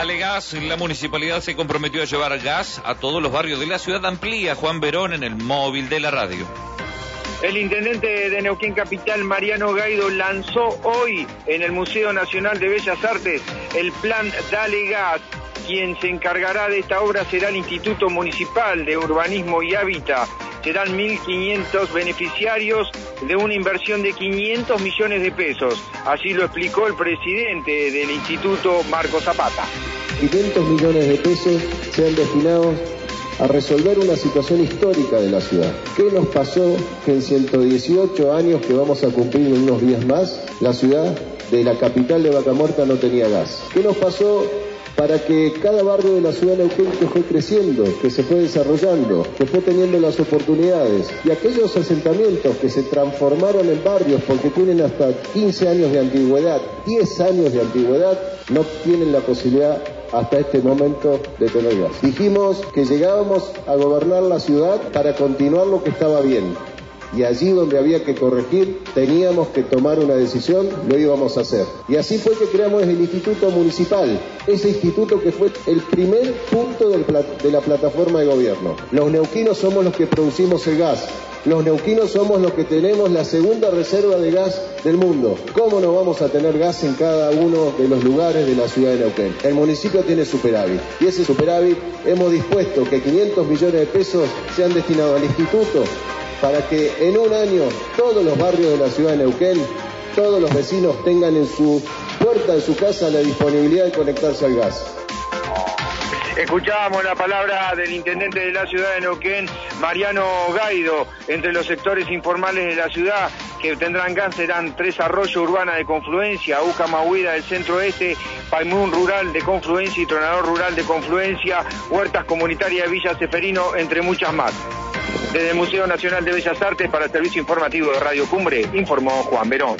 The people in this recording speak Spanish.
Dale gas, la municipalidad se comprometió a llevar gas a todos los barrios de la ciudad. Amplía Juan Verón en el móvil de la radio. El intendente de Neuquén Capital, Mariano Gaido, lanzó hoy en el Museo Nacional de Bellas Artes el plan Dale Gas. Quien se encargará de esta obra será el Instituto Municipal de Urbanismo y Hábitat. Serán 1.500 beneficiarios de una inversión de 500 millones de pesos. Así lo explicó el presidente del instituto, Marco Zapata. 500 millones de pesos sean destinados a resolver una situación histórica de la ciudad. ¿Qué nos pasó que en 118 años que vamos a cumplir en unos días más, la ciudad de la capital de Vaca Muerta no tenía gas? ¿Qué nos pasó para que cada barrio de la ciudad de Neuquén que fue creciendo, que se fue desarrollando, que fue teniendo las oportunidades y aquellos asentamientos que se transformaron en barrios porque tienen hasta 15 años de antigüedad, 10 años de antigüedad, no tienen la posibilidad hasta este momento de tener gas. Dijimos que llegábamos a gobernar la ciudad para continuar lo que estaba bien. Y allí donde había que corregir, teníamos que tomar una decisión, lo íbamos a hacer. Y así fue que creamos el Instituto Municipal, ese instituto que fue el primer punto de la plataforma de gobierno. Los neuquinos somos los que producimos el gas, los neuquinos somos los que tenemos la segunda reserva de gas del mundo. ¿Cómo no vamos a tener gas en cada uno de los lugares de la ciudad de Neuquén? El municipio tiene superávit y ese superávit hemos dispuesto que 500 millones de pesos sean destinados al instituto para que en un año todos los barrios de la ciudad de Neuquén, todos los vecinos tengan en su puerta, en su casa, la disponibilidad de conectarse al gas. Escuchábamos la palabra del intendente de la ciudad de Neuquén, Mariano Gaido, entre los sectores informales de la ciudad que tendrán gas serán Tres Arroyos Urbana de Confluencia, Uca Mahuida del Centro Este, Paimún Rural de Confluencia y Tronador Rural de Confluencia, Huertas Comunitarias de Villa Seferino, entre muchas más. Desde el Museo Nacional de Bellas Artes para el Servicio Informativo de Radio Cumbre, informó Juan Verón.